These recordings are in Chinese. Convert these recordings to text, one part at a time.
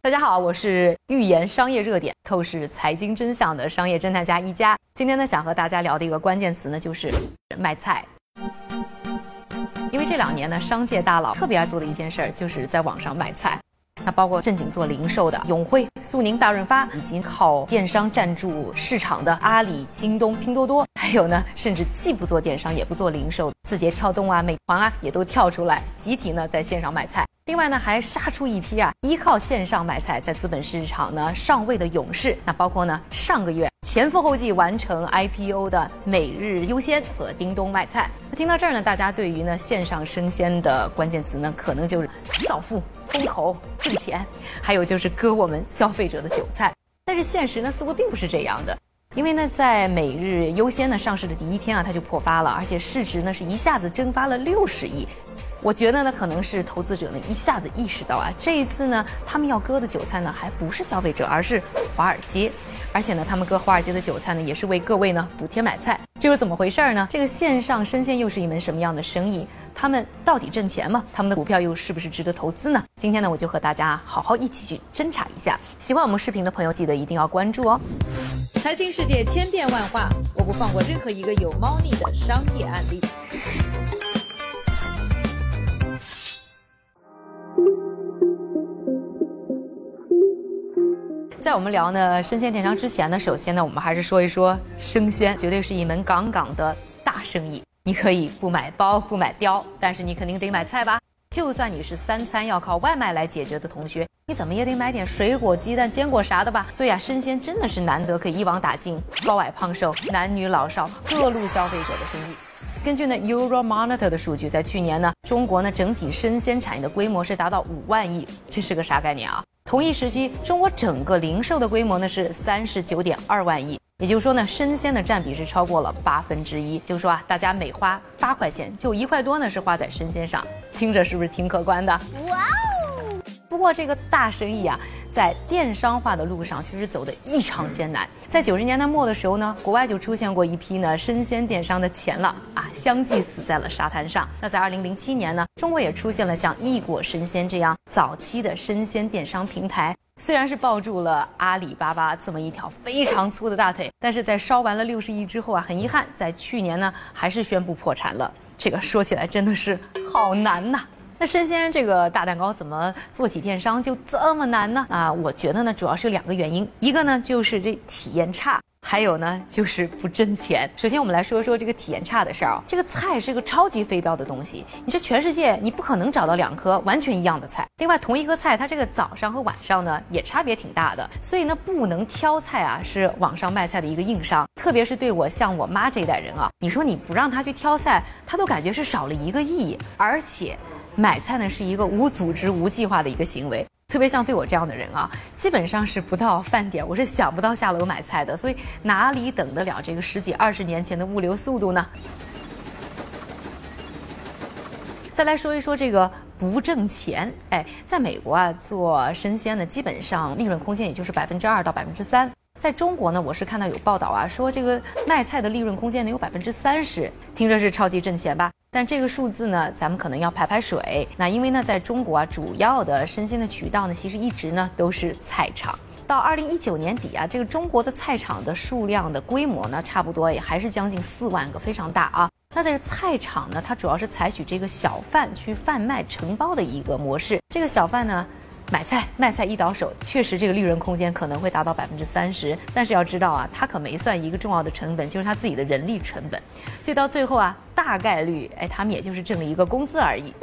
大家好，我是预言商业热点、透视财经真相的商业侦探家一加。今天呢，想和大家聊的一个关键词呢，就是卖菜。因为这两年呢，商界大佬特别爱做的一件事儿，就是在网上卖菜。那包括正经做零售的永辉、苏宁、大润发，以及靠电商占住市场的阿里、京东、拼多多，还有呢，甚至既不做电商也不做零售，字节跳动啊、美团啊，也都跳出来，集体呢在线上卖菜。另外呢，还杀出一批啊，依靠线上买菜在资本市场呢上位的勇士。那包括呢，上个月前赴后继完成 IPO 的每日优先和叮咚卖菜。那听到这儿呢，大家对于呢线上生鲜的关键词呢，可能就是造富、风口、挣钱，还有就是割我们消费者的韭菜。但是现实呢，似乎并不是这样的，因为呢，在每日优先呢上市的第一天啊，它就破发了，而且市值呢是一下子蒸发了六十亿。我觉得呢，可能是投资者呢一下子意识到啊，这一次呢，他们要割的韭菜呢，还不是消费者，而是华尔街。而且呢，他们割华尔街的韭菜呢，也是为各位呢补贴买菜。这又怎么回事儿呢？这个线上生鲜又是一门什么样的生意？他们到底挣钱吗？他们的股票又是不是值得投资呢？今天呢，我就和大家好好一起去侦查一下。喜欢我们视频的朋友，记得一定要关注哦。财经世界千变万化，我不放过任何一个有猫腻的商业案例。在我们聊呢生鲜电商之前呢，首先呢，我们还是说一说生鲜，绝对是一门杠杠的大生意。你可以不买包不买貂，但是你肯定得买菜吧？就算你是三餐要靠外卖来解决的同学，你怎么也得买点水果、鸡蛋、坚果啥的吧？所以啊，生鲜真的是难得可以一网打尽高矮胖瘦、男女老少各路消费者的生意。根据呢 Euromonitor 的数据，在去年呢，中国呢整体生鲜产业的规模是达到五万亿，这是个啥概念啊？同一时期，中国整个零售的规模呢是三十九点二万亿，也就是说呢，生鲜的占比是超过了八分之一。就是说啊，大家每花八块钱，就一块多呢是花在生鲜上，听着是不是挺可观的？哇哦！不过这个大生意啊，在电商化的路上确实走得异常艰难。在九十年代末的时候呢，国外就出现过一批呢生鲜电商的钱了啊，相继死在了沙滩上。那在二零零七年呢，中国也出现了像易果生鲜这样早期的生鲜电商平台，虽然是抱住了阿里巴巴这么一条非常粗的大腿，但是在烧完了六十亿之后啊，很遗憾，在去年呢还是宣布破产了。这个说起来真的是好难呐。那生鲜这个大蛋糕怎么做起电商就这么难呢？啊，我觉得呢，主要是有两个原因，一个呢就是这体验差，还有呢就是不挣钱。首先我们来说说这个体验差的事儿啊，这个菜是个超级非标的东西，你这全世界你不可能找到两颗完全一样的菜。另外，同一颗菜它这个早上和晚上呢也差别挺大的，所以呢不能挑菜啊，是网上卖菜的一个硬伤。特别是对我像我妈这一代人啊，你说你不让她去挑菜，她都感觉是少了一个亿，而且。买菜呢是一个无组织、无计划的一个行为，特别像对我这样的人啊，基本上是不到饭点我是想不到下楼买菜的，所以哪里等得了这个十几二十年前的物流速度呢？再来说一说这个不挣钱，哎，在美国啊做生鲜呢，基本上利润空间也就是百分之二到百分之三。在中国呢，我是看到有报道啊，说这个卖菜的利润空间能有百分之三十，听着是超级挣钱吧？但这个数字呢，咱们可能要排排水。那因为呢，在中国啊，主要的生鲜的渠道呢，其实一直呢都是菜场。到二零一九年底啊，这个中国的菜场的数量的规模呢，差不多也还是将近四万个，非常大啊。那在这菜场呢，它主要是采取这个小贩去贩卖承包的一个模式。这个小贩呢。买菜卖菜一倒手，确实这个利润空间可能会达到百分之三十，但是要知道啊，他可没算一个重要的成本，就是他自己的人力成本，所以到最后啊，大概率哎，他们也就是挣了一个工资而已。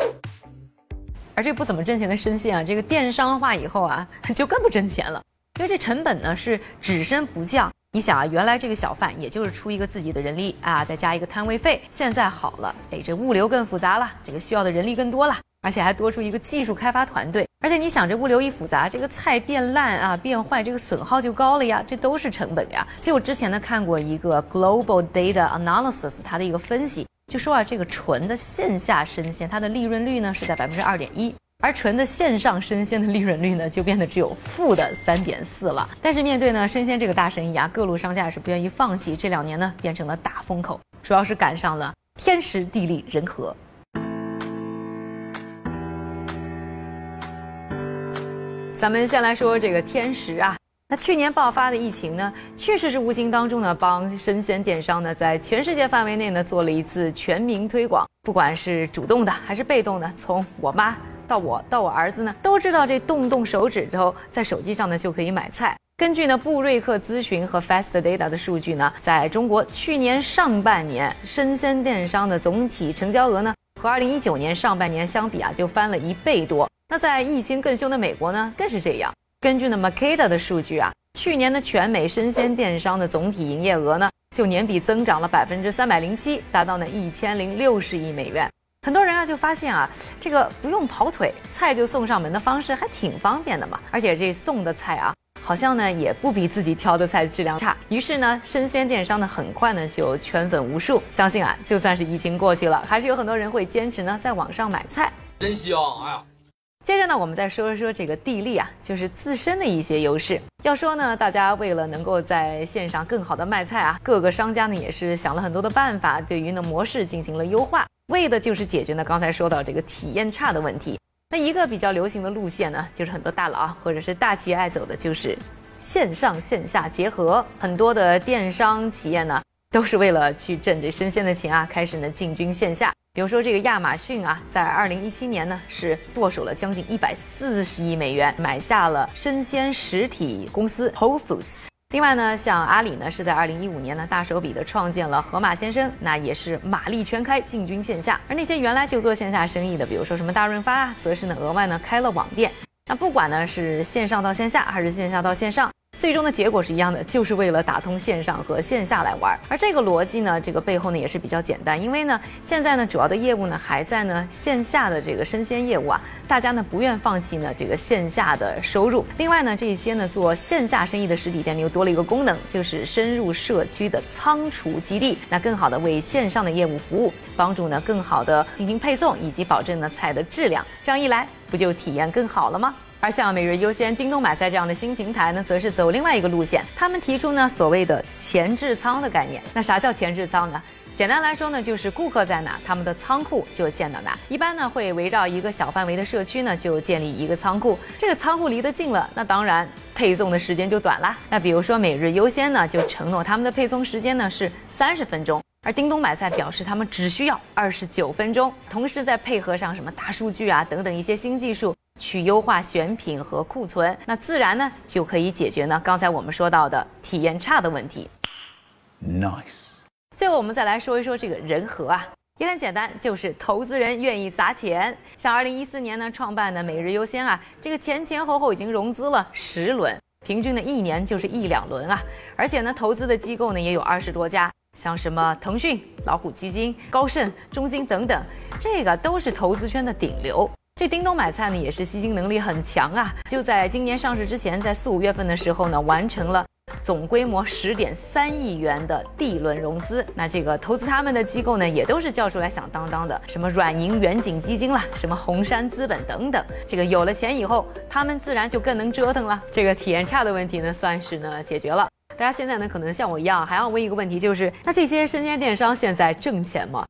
而这不怎么挣钱的生鲜啊，这个电商化以后啊，就更不挣钱了，因为这成本呢是只升不降。你想啊，原来这个小贩也就是出一个自己的人力啊，再加一个摊位费，现在好了，哎，这物流更复杂了，这个需要的人力更多了。而且还多出一个技术开发团队，而且你想，这物流一复杂，这个菜变烂啊、变坏，这个损耗就高了呀，这都是成本呀。所以我之前呢看过一个 Global Data Analysis，它的一个分析，就说啊，这个纯的线下生鲜，它的利润率呢是在百分之二点一，而纯的线上生鲜的利润率呢就变得只有负的三点四了。但是面对呢生鲜这个大生意啊，各路商家也是不愿意放弃，这两年呢变成了大风口，主要是赶上了天时地利人和。咱们先来说这个天时啊。那去年爆发的疫情呢，确实是无形当中呢，帮生鲜电商呢，在全世界范围内呢，做了一次全民推广。不管是主动的还是被动的，从我妈到我到我儿子呢，都知道这动动手指头，在手机上呢就可以买菜。根据呢布瑞克咨询和 Fast Data 的数据呢，在中国去年上半年生鲜电商的总体成交额呢，和2019年上半年相比啊，就翻了一倍多。那在疫情更凶的美国呢，更是这样。根据呢 Makeda 的数据啊，去年的全美生鲜电商的总体营业额呢，就年比增长了百分之三百零七，达到呢一千零六十亿美元。很多人啊就发现啊，这个不用跑腿，菜就送上门的方式还挺方便的嘛。而且这送的菜啊，好像呢也不比自己挑的菜质量差。于是呢，生鲜电商呢很快呢就圈粉无数。相信啊，就算是疫情过去了，还是有很多人会坚持呢在网上买菜。真香，哎呀！接着呢，我们再说一说这个地利啊，就是自身的一些优势。要说呢，大家为了能够在线上更好的卖菜啊，各个商家呢也是想了很多的办法，对于呢模式进行了优化，为的就是解决呢刚才说到这个体验差的问题。那一个比较流行的路线呢，就是很多大佬啊或者是大企业爱走的，就是线上线下结合。很多的电商企业呢，都是为了去挣这生鲜的钱啊，开始呢进军线下。比如说这个亚马逊啊，在二零一七年呢是剁手了将近一百四十亿美元，买下了生鲜实体公司 Whole Foods。另外呢，像阿里呢是在二零一五年呢大手笔的创建了盒马鲜生，那也是马力全开进军线下。而那些原来就做线下生意的，比如说什么大润发啊，则是呢额外呢开了网店。那不管呢是线上到线下，还是线下到线上。最终的结果是一样的，就是为了打通线上和线下来玩。而这个逻辑呢，这个背后呢也是比较简单，因为呢，现在呢主要的业务呢还在呢线下的这个生鲜业务啊，大家呢不愿放弃呢这个线下的收入。另外呢，这些呢做线下生意的实体店呢又多了一个功能，就是深入社区的仓储基地，那更好的为线上的业务服务，帮助呢更好的进行配送以及保证呢菜的质量。这样一来，不就体验更好了吗？而像每日优先、叮咚买菜这样的新平台呢，则是走另外一个路线。他们提出呢所谓的前置仓的概念。那啥叫前置仓呢？简单来说呢，就是顾客在哪，他们的仓库就建到哪。一般呢会围绕一个小范围的社区呢，就建立一个仓库。这个仓库离得近了，那当然配送的时间就短啦。那比如说每日优先呢，就承诺他们的配送时间呢是三十分钟。而叮咚买菜表示他们只需要二十九分钟，同时再配合上什么大数据啊等等一些新技术，去优化选品和库存，那自然呢就可以解决呢刚才我们说到的体验差的问题。Nice。最后我们再来说一说这个人和啊，也很简单，就是投资人愿意砸钱。像二零一四年呢创办的每日优先啊，这个前前后后已经融资了十轮，平均呢一年就是一两轮啊，而且呢投资的机构呢也有二十多家。像什么腾讯、老虎基金、高盛、中金等等，这个都是投资圈的顶流。这叮咚买菜呢，也是吸金能力很强啊！就在今年上市之前，在四五月份的时候呢，完成了总规模十点三亿元的 D 轮融资。那这个投资他们的机构呢，也都是叫出来响当当的，什么软银远景基金啦，什么红杉资本等等。这个有了钱以后，他们自然就更能折腾了。这个体验差的问题呢，算是呢解决了。大家现在呢，可能像我一样，还要问一个问题，就是那这些生鲜电商现在挣钱吗？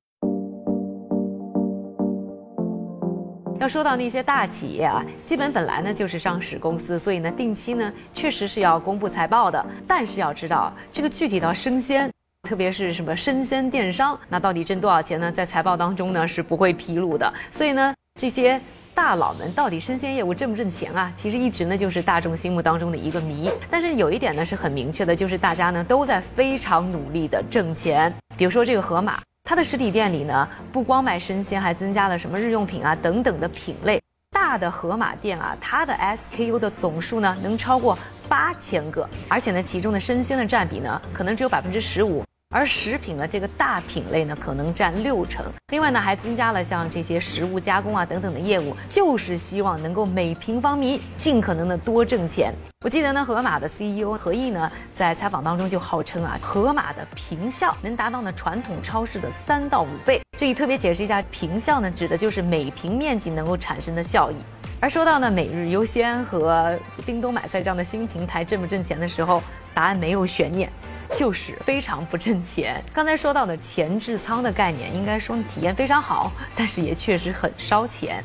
要说到那些大企业啊，基本本来呢就是上市公司，所以呢定期呢确实是要公布财报的。但是要知道，这个具体到生鲜，特别是什么生鲜电商，那到底挣多少钱呢？在财报当中呢是不会披露的。所以呢，这些。大佬们到底生鲜业务挣不挣钱啊？其实一直呢就是大众心目当中的一个谜。但是有一点呢是很明确的，就是大家呢都在非常努力的挣钱。比如说这个盒马，它的实体店里呢不光卖生鲜，还增加了什么日用品啊等等的品类。大的盒马店啊，它的 SKU 的总数呢能超过八千个，而且呢其中的生鲜的占比呢可能只有百分之十五。而食品的这个大品类呢，可能占六成。另外呢，还增加了像这些食物加工啊等等的业务，就是希望能够每平方米尽可能的多挣钱。我记得呢，盒马的 CEO 何毅呢，在采访当中就号称啊，盒马的平效能达到呢传统超市的三到五倍。这里特别解释一下，平效呢，指的就是每平面积能够产生的效益。而说到呢，每日优先和叮咚买菜这样的新平台挣不挣钱的时候，答案没有悬念。就是非常不挣钱。刚才说到的前置仓的概念，应该说体验非常好，但是也确实很烧钱。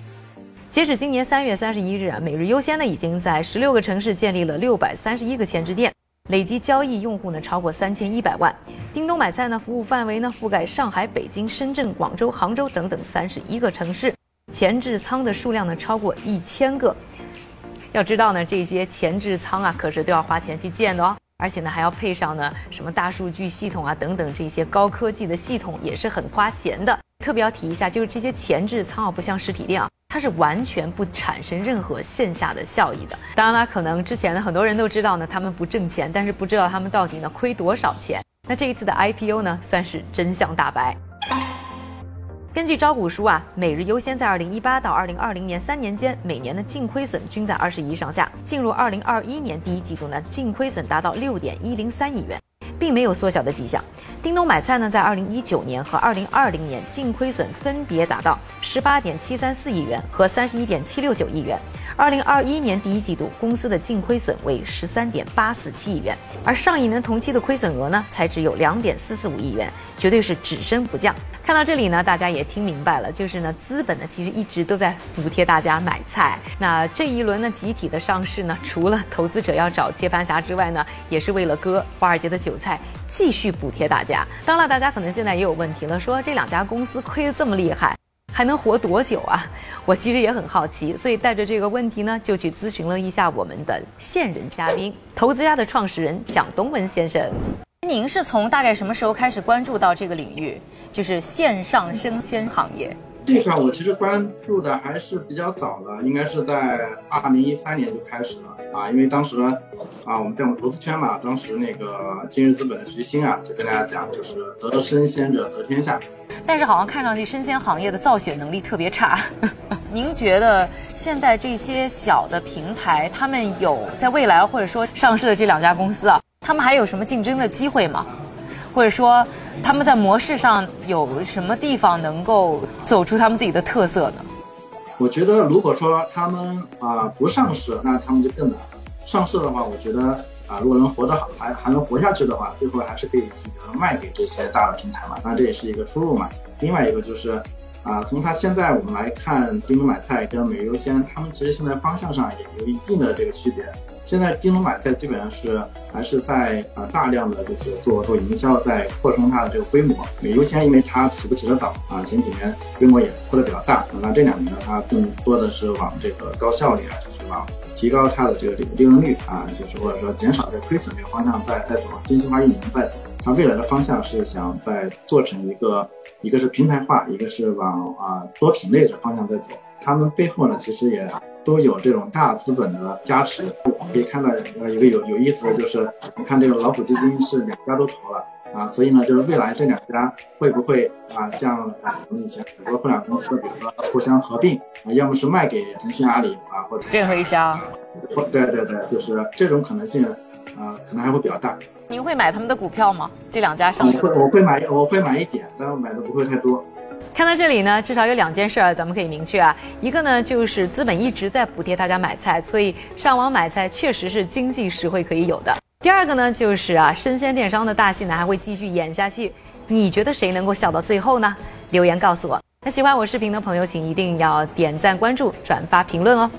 截止今年三月三十一日啊，每日优先呢已经在十六个城市建立了六百三十一个前置店，累计交易用户呢超过三千一百万。叮咚买菜呢服务范围呢覆盖上海、北京、深圳、广州、杭州等等三十一个城市，前置仓的数量呢超过一千个。要知道呢，这些前置仓啊，可是都要花钱去建的哦，而且呢，还要配上呢什么大数据系统啊等等这些高科技的系统，也是很花钱的。特别要提一下，就是这些前置仓啊，不像实体店啊，它是完全不产生任何线下的效益的。当然了，可能之前呢很多人都知道呢，他们不挣钱，但是不知道他们到底呢亏多少钱。那这一次的 IPO 呢，算是真相大白。根据招股书啊，每日优先在二零一八到二零二零年三年间，每年的净亏损均在二十亿上下。进入二零二一年第一季度呢，净亏损达到六点一零三亿元，并没有缩小的迹象。叮咚买菜呢，在二零一九年和二零二零年净亏损分别达到十八点七三四亿元和三十一点七六九亿元。二零二一年第一季度，公司的净亏损为十三点八四七亿元，而上一年同期的亏损额呢，才只有两点四四五亿元，绝对是只升不降。看到这里呢，大家也听明白了，就是呢，资本呢其实一直都在补贴大家买菜。那这一轮呢集体的上市呢，除了投资者要找接盘侠之外呢，也是为了割华尔街的韭菜，继续补贴大家。当然，大家可能现在也有问题了，说这两家公司亏得这么厉害，还能活多久啊？我其实也很好奇，所以带着这个问题呢，就去咨询了一下我们的现任嘉宾，投资家的创始人蒋东文先生。您是从大概什么时候开始关注到这个领域，就是线上生鲜行业？这块我其实关注的还是比较早的，应该是在二零一三年就开始了啊，因为当时啊我们在我们投资圈嘛，当时那个今日资本的徐新啊就跟大家讲，就是得生鲜者得天下。但是好像看上去生鲜行业的造血能力特别差。您觉得现在这些小的平台，他们有在未来或者说上市的这两家公司啊？他们还有什么竞争的机会吗？或者说他们在模式上有什么地方能够走出他们自己的特色呢？我觉得，如果说他们啊不上市，那他们就更难了。上市的话，我觉得啊，如果能活得好，还还能活下去的话，最后还是可以卖给这些大的平台嘛。那这也是一个出路嘛。另外一个就是啊，从它现在我们来看，叮咚买菜跟美优先，他们其实现在方向上也有一定的这个区别。现在叮咚买菜基本上是还是在呃大量的就是做做营销，在扩充它的这个规模。美优先因为它起不起得早啊，前几年规模也扩得比较大。那这两年呢，它更多的是往这个高效率啊，就是往提高它的这个利利润率啊，就是或者说减少这个亏损这个方向在在走，精细化运营在走。它未来的方向是想在做成一个，一个是平台化，一个是往啊多品类的方向在走。他们背后呢，其实也。都有这种大资本的加持，可以看到呃一个有有意思的就是，你看这个老虎基金是两家都投了啊，所以呢就是未来这两家会不会啊像我们以前很多互联网公司，比如说互相合并啊，要么是卖给腾讯、阿里啊，或者任何一家，对对对，就是这种可能性啊，可能还会比较大。您会买他们的股票吗？这两家上市？我会我会买我会买一点，但是买的不会太多。看到这里呢，至少有两件事儿咱们可以明确啊，一个呢就是资本一直在补贴大家买菜，所以上网买菜确实是经济实惠可以有的。第二个呢就是啊，生鲜电商的大戏呢还会继续演下去，你觉得谁能够笑到最后呢？留言告诉我。那喜欢我视频的朋友，请一定要点赞、关注、转发、评论哦。